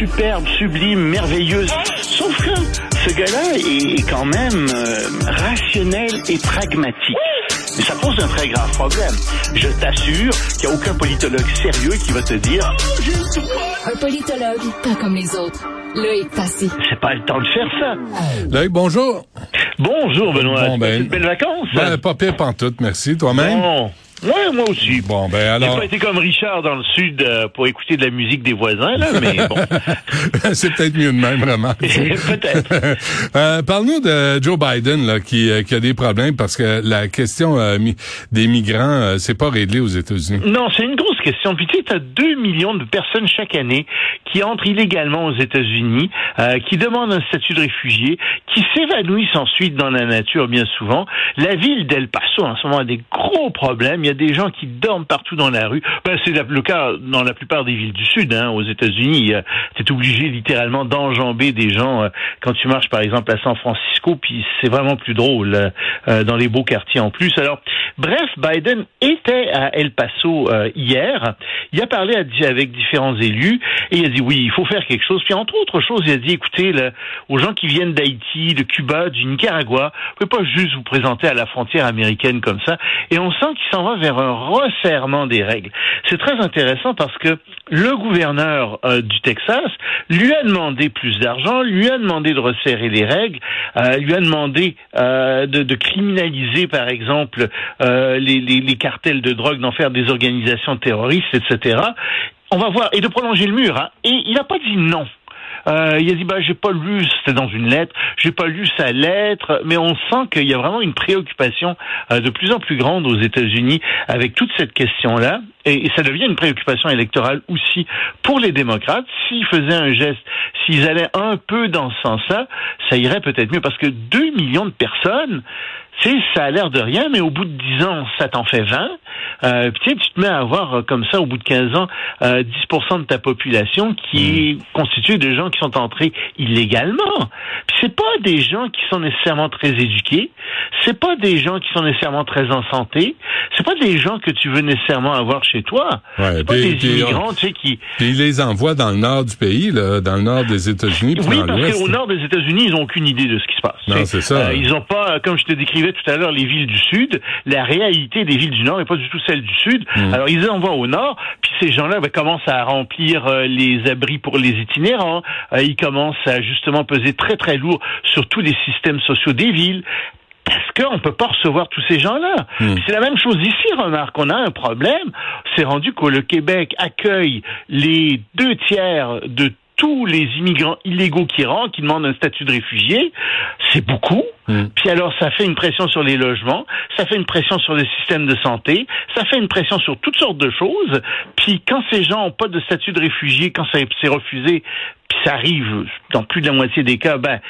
superbe, sublime, merveilleuse. Sauf que ce gars-là est quand même euh, rationnel et pragmatique. Mais ça pose un très grave problème. Je t'assure qu'il n'y a aucun politologue sérieux qui va te dire Un politologue, pas comme les autres. Loïc Passy. c'est pas le temps de faire ça. Loïc, bonjour. Bonjour Benoît. Bon, ben- vacances? Ben, pas pire pantoute, merci. Toi-même? Bon. Ouais, moi aussi. Bon, ben J'ai alors... pas été comme Richard dans le sud euh, pour écouter de la musique des voisins, là, mais bon. C'est peut-être mieux de même, vraiment. Peut-être. Euh, Parle-nous de Joe Biden là, qui, euh, qui a des problèmes parce que la question euh, des migrants, euh, c'est pas réglé aux États-Unis. Non, c'est une grosse question. Puis tu sais, t'as 2 millions de personnes chaque année qui entrent illégalement aux États-Unis, euh, qui demandent un statut de réfugié, qui s'évanouissent ensuite dans la nature bien souvent. La ville d'El Paso en ce moment a des gros problèmes. Il y a des gens qui dorment partout dans la rue. Ben, c'est le cas dans la plupart des villes du Sud. Hein, aux États-Unis, euh, t'es obligé littéralement d'enjamber des gens euh, quand tu marches par exemple à San Francisco. Puis c'est vraiment plus drôle euh, euh, dans les beaux quartiers en plus. Alors, bref, Biden était à El Paso euh, hier. Il a parlé avec différents élus et il a dit oui, il faut faire quelque chose. Puis entre autres choses, il a dit écoutez, là, aux gens qui viennent d'Haïti, de Cuba, du Nicaragua, vous pouvez pas juste vous présenter à la frontière américaine comme ça. Et on sent qu'il s'en va vers un resserrement des règles. C'est très intéressant parce que le gouverneur euh, du Texas lui a demandé plus d'argent, lui a demandé de resserrer les règles, euh, lui a demandé euh, de, de criminaliser, par exemple, euh, les, les, les cartels de drogue, d'en faire des organisations terroristes, etc. On va voir et de prolonger le mur. Hein. Et il n'a pas dit non. Euh, il a dit bah j'ai pas lu, c'était dans une lettre, j'ai pas lu sa lettre, mais on sent qu'il y a vraiment une préoccupation euh, de plus en plus grande aux États-Unis avec toute cette question-là, et, et ça devient une préoccupation électorale aussi pour les démocrates. S'ils faisaient un geste, s'ils allaient un peu dans ce sens-là, ça irait peut-être mieux parce que 2 millions de personnes, c'est ça a l'air de rien, mais au bout de 10 ans, ça t'en fait 20. Euh, puis tu sais, tu te mets à avoir euh, comme ça, au bout de 15 ans, euh, 10% de ta population qui est constituée de gens qui sont entrés illégalement. Puis c'est pas des gens qui sont nécessairement très éduqués, c'est pas des gens qui sont nécessairement très en santé, c'est pas des gens que tu veux nécessairement avoir chez toi. Ouais, c'est pas puis- des immigrants, tu sais, qui, Puis il les envoie dans le nord du pays, là, dans le nord des États-Unis, Oui, parce qu'au nord des États-Unis, ils n'ont aucune idée de ce qui se passe. Non, c'est ça. Euh, ils n'ont pas, comme je te décrivais tout à l'heure, les villes du Sud. La réalité des villes du Nord n'est pas du tout celle du Sud. Mm. Alors, ils les envoient au Nord, puis ces gens-là ben, commencent à remplir euh, les abris pour les itinérants. Euh, ils commencent à justement peser très, très lourd sur tous les systèmes sociaux des villes. Parce qu'on ne peut pas recevoir tous ces gens-là? Hmm. C'est la même chose ici, remarque. On a un problème. C'est rendu que le Québec accueille les deux tiers de tous les immigrants illégaux qui rentrent, qui demandent un statut de réfugié. C'est beaucoup. Hmm. Puis alors, ça fait une pression sur les logements, ça fait une pression sur le système de santé, ça fait une pression sur toutes sortes de choses. Puis quand ces gens n'ont pas de statut de réfugié, quand c'est refusé, puis ça arrive dans plus de la moitié des cas, ben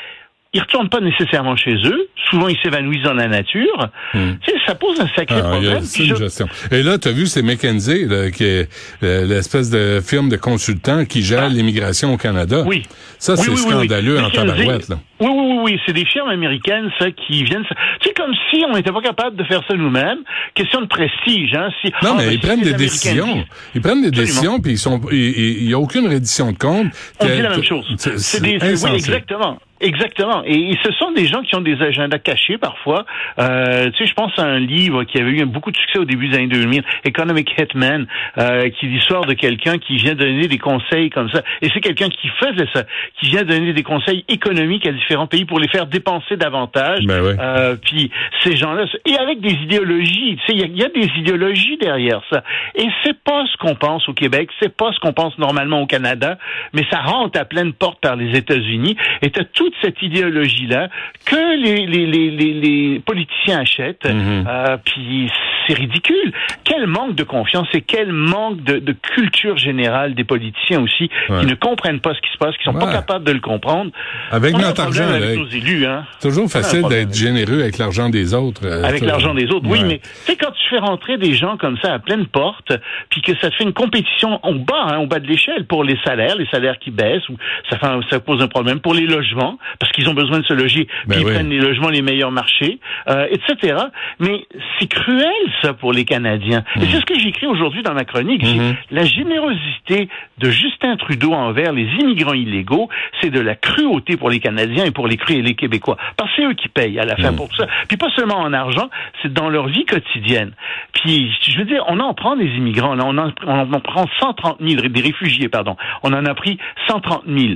ils retournent pas nécessairement chez eux. Souvent, ils s'évanouissent dans la nature. Hmm. Tu sais, ça pose un sacré Ah, il y a problème. je- gestion. Et là, tu as vu, c'est McKenzie, là, qui est euh, l'espèce de firme de consultant qui gère Ah. l'immigration au Canada. Oui. Ça, Oui, c'est oui, oui, oui. scandaleux en tabarouette. Là. Oui, oui, oui, oui. C'est des firmes américaines, ça, qui viennent. C'est comme si on n'était pas capable de faire ça nous-mêmes. Question de prestige, hein. Si, Non, Ah, mais ben, ils si prennent des décisions. Ils prennent des décisions, puis ils sont, il n'y a aucune reddition de compte. On dit la même chose. C'est des, oui, exactement. Exactement. Et, ce sont des gens qui ont des agendas cachés parfois. Euh, tu sais, je pense à un livre qui avait eu beaucoup de succès au début des années 2000, Economic Hitman, euh, qui est l'histoire de quelqu'un qui vient donner des conseils comme ça. Et c'est quelqu'un qui faisait ça, qui vient donner des conseils économiques à différents pays pour les faire dépenser davantage. Ben ouais. Euh, puis ces gens-là, et avec des idéologies, tu sais, il y, y a des idéologies derrière ça. Et c'est pas ce qu'on pense au Québec, c'est pas ce qu'on pense normalement au Canada, mais ça rentre à pleine porte par les États-Unis. Et t'as toute cette idéologie-là que les, les, les, les, les politiciens achètent. Mhm. Euh, puis c'est ridicule. Quel manque de confiance et quel manque de, de culture générale des politiciens aussi, Ouais. qui ne comprennent pas ce qui se passe, qui sont pas capables de le comprendre. Avec On notre argent, avec là, nos élus, hein. toujours facile d'être généreux avec l'argent des autres. euh, Avec l'argent des autres, oui, Ouais. mais sais, quand tu fais rentrer des gens comme ça à pleine porte, puis que ça te fait une compétition au bas, hein, au bas de l'échelle pour les salaires, les salaires qui baissent, ou ça, fait un- ça pose un problème pour les logements. Parce qu'ils ont besoin de se loger, Ben puis ils prennent les logements les meilleurs marchés, euh, etc. Mais c'est cruel ça pour les Canadiens. Et c'est ce que j'écris aujourd'hui dans ma chronique. Mhm. La générosité de Justin Trudeau envers les immigrants illégaux, c'est de la cruauté pour les Canadiens et pour les, Cré- les Québécois. Parce que c'est eux qui payent à la fin Mhm. pour tout ça. Puis pas seulement en argent, c'est dans leur vie quotidienne. Puis je veux dire, on en prend des immigrants. Là, on en, on en prend 130 000, des réfugiés, pardon. On en a pris 130 000.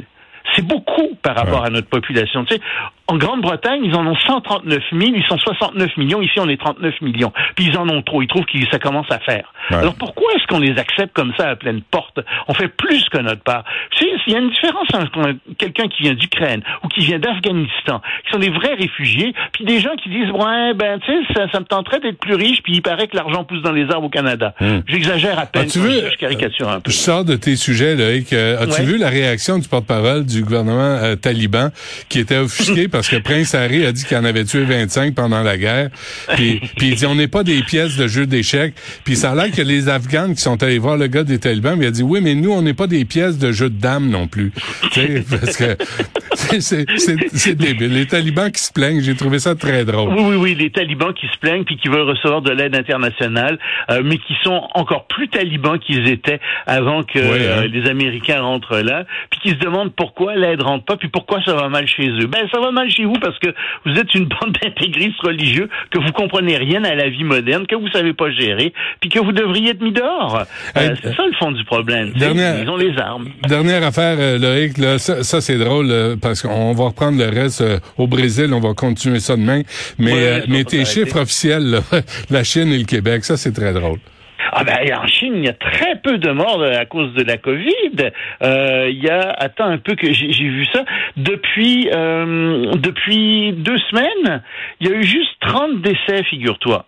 C'est beaucoup par rapport à notre population. Tu sais, en Grande-Bretagne, ils en ont 139 000, ils sont 69 millions, ici on est 39 millions. Puis ils en ont trop, ils trouvent que ça commence à faire. Ouais. Alors pourquoi est-ce qu'on les accepte comme ça à pleine porte? On fait plus que notre part. Tu sais, il y a une différence entre quelqu'un qui vient d'Ukraine ou qui vient d'Afghanistan, qui sont des vrais réfugiés, puis des gens qui disent ouais ben tu sais ça, ça me tenterait d'être plus riche, puis il paraît que l'argent pousse dans les arbres au Canada. Hmm. J'exagère à peine, vu- je caricature un peu. Je sors de tes sujets, Loïc. Euh, As-tu Ouais. vu la réaction du porte-parole du gouvernement euh, taliban qui était offusqué parce que Prince Harry a dit qu'il en avait tué 25 pendant la guerre. Puis, puis il dit on n'est pas des pièces de jeu d'échecs. Puis ça a l'air que les Afghans qui sont allés voir le gars des talibans, il a dit oui, mais nous on n'est pas des pièces de jeu de dames non plus. parce que c'est- c'est c'est- c'est débile. Les talibans qui se plaignent, j'ai trouvé ça très drôle. Oui, oui, oui, les talibans qui se plaignent puis qui veulent recevoir de l'aide internationale, euh, mais qui sont encore plus talibans qu'ils étaient avant que Oui, hein. euh, les Américains rentrent là, puis qui se demandent pourquoi l'aide rentre pas, puis pourquoi ça va mal chez eux. Ben, ça va mal chez vous parce que vous êtes une bande d'intégristes religieux, que vous comprenez rien à la vie moderne, que vous savez pas gérer, puis que vous devriez être mis dehors. Euh, Hey, c'est ça le fond du problème. dernière- Ils ont les armes. Dernière affaire, euh, Loïc, là, ça, ça, c'est drôle parce qu'on va reprendre le reste euh, au Brésil, on va continuer ça demain. Mais, Ouais, euh, mais tes chiffres officiels, là, la Chine et le Québec, ça c'est très drôle. Ah ben en Chine, il y a très peu de morts euh, à cause de la Covid. Euh, il y a attends un peu que j'ai j'ai vu ça depuis euh, depuis deux semaines, il y a eu juste 30 décès, figure-toi.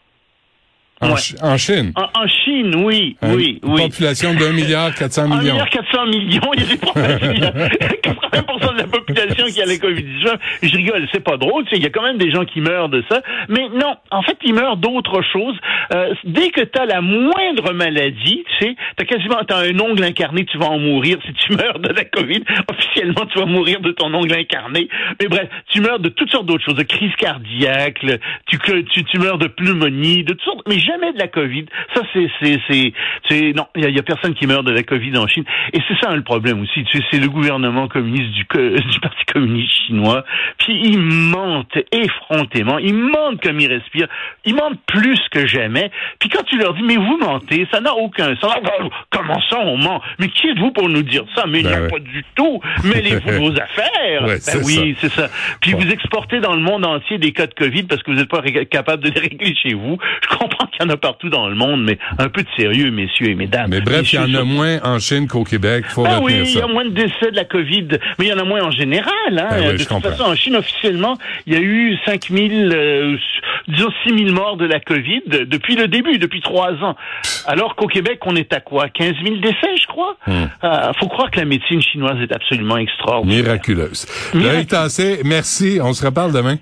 En, Ouais. Ch- en Chine? En, en Chine, oui, Hein, oui, une oui. population d'un milliard 400 1 millions. milliard 400 millions, il y a des problèmes. Il y a 80% de la population qui a la COVID-19. Je rigole, c'est pas drôle, tu sais, il y a quand même des gens qui meurent de ça. Mais non, en fait, ils meurent d'autre chose. Euh, dès que tu as la moindre maladie, tu sais, t'as quasiment, t'as un ongle incarné, tu vas en mourir. Si tu meurs de la COVID, officiellement, tu vas mourir de ton ongle incarné. Mais bref, tu meurs de toutes sortes d'autres choses, de crise cardiaque, tu, tu, tu meurs de pneumonie, de toutes sortes, mais jamais de la COVID. Ça, c'est, c'est, c'est, c'est non, il y, y a personne qui meurt de la COVID en Chine. Et c'est ça hein, le problème aussi. Tu sais, c'est le gouvernement communiste du, du Parti communiste chinois. Puis ils mentent effrontément. Ils mentent comme ils respirent. Ils mentent plus que jamais. Puis quand tu leur dis, mais vous mentez, ça n'a aucun sens. Ah, ben, Comment ça, on ment? Mais qui êtes-vous pour nous dire ça? Mais il n'y a Ben ouais. pas du tout. Mêlez-vous de vos affaires. Ouais, Ben oui, c'est ça. Puis vous exportez dans le monde entier des cas de COVID parce que vous n'êtes pas capable de les régler chez vous. Je comprends qu'il y en a partout dans le monde, mais un peu de sérieux, messieurs et mesdames. Mais bref, il y en a moins en Chine qu'au Québec. Faut Ben retenir oui, il y a moins de décès de la COVID, mais il y en a moins en général. Hein. Ben oui, de toute comprends. façon, en Chine, officiellement, il y a eu 5 000, euh, disons 6 000 morts de la COVID depuis le début, depuis trois ans. Alors qu'au Québec, on est à quoi? 15 000 décès, je crois? Hmm. Euh, faut croire que la médecine chinoise est absolument extraordinaire. Miraculeuse. Miraculeuse. Loïc Tassé, merci. On se reparle demain.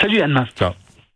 Salut Anne. Ciao.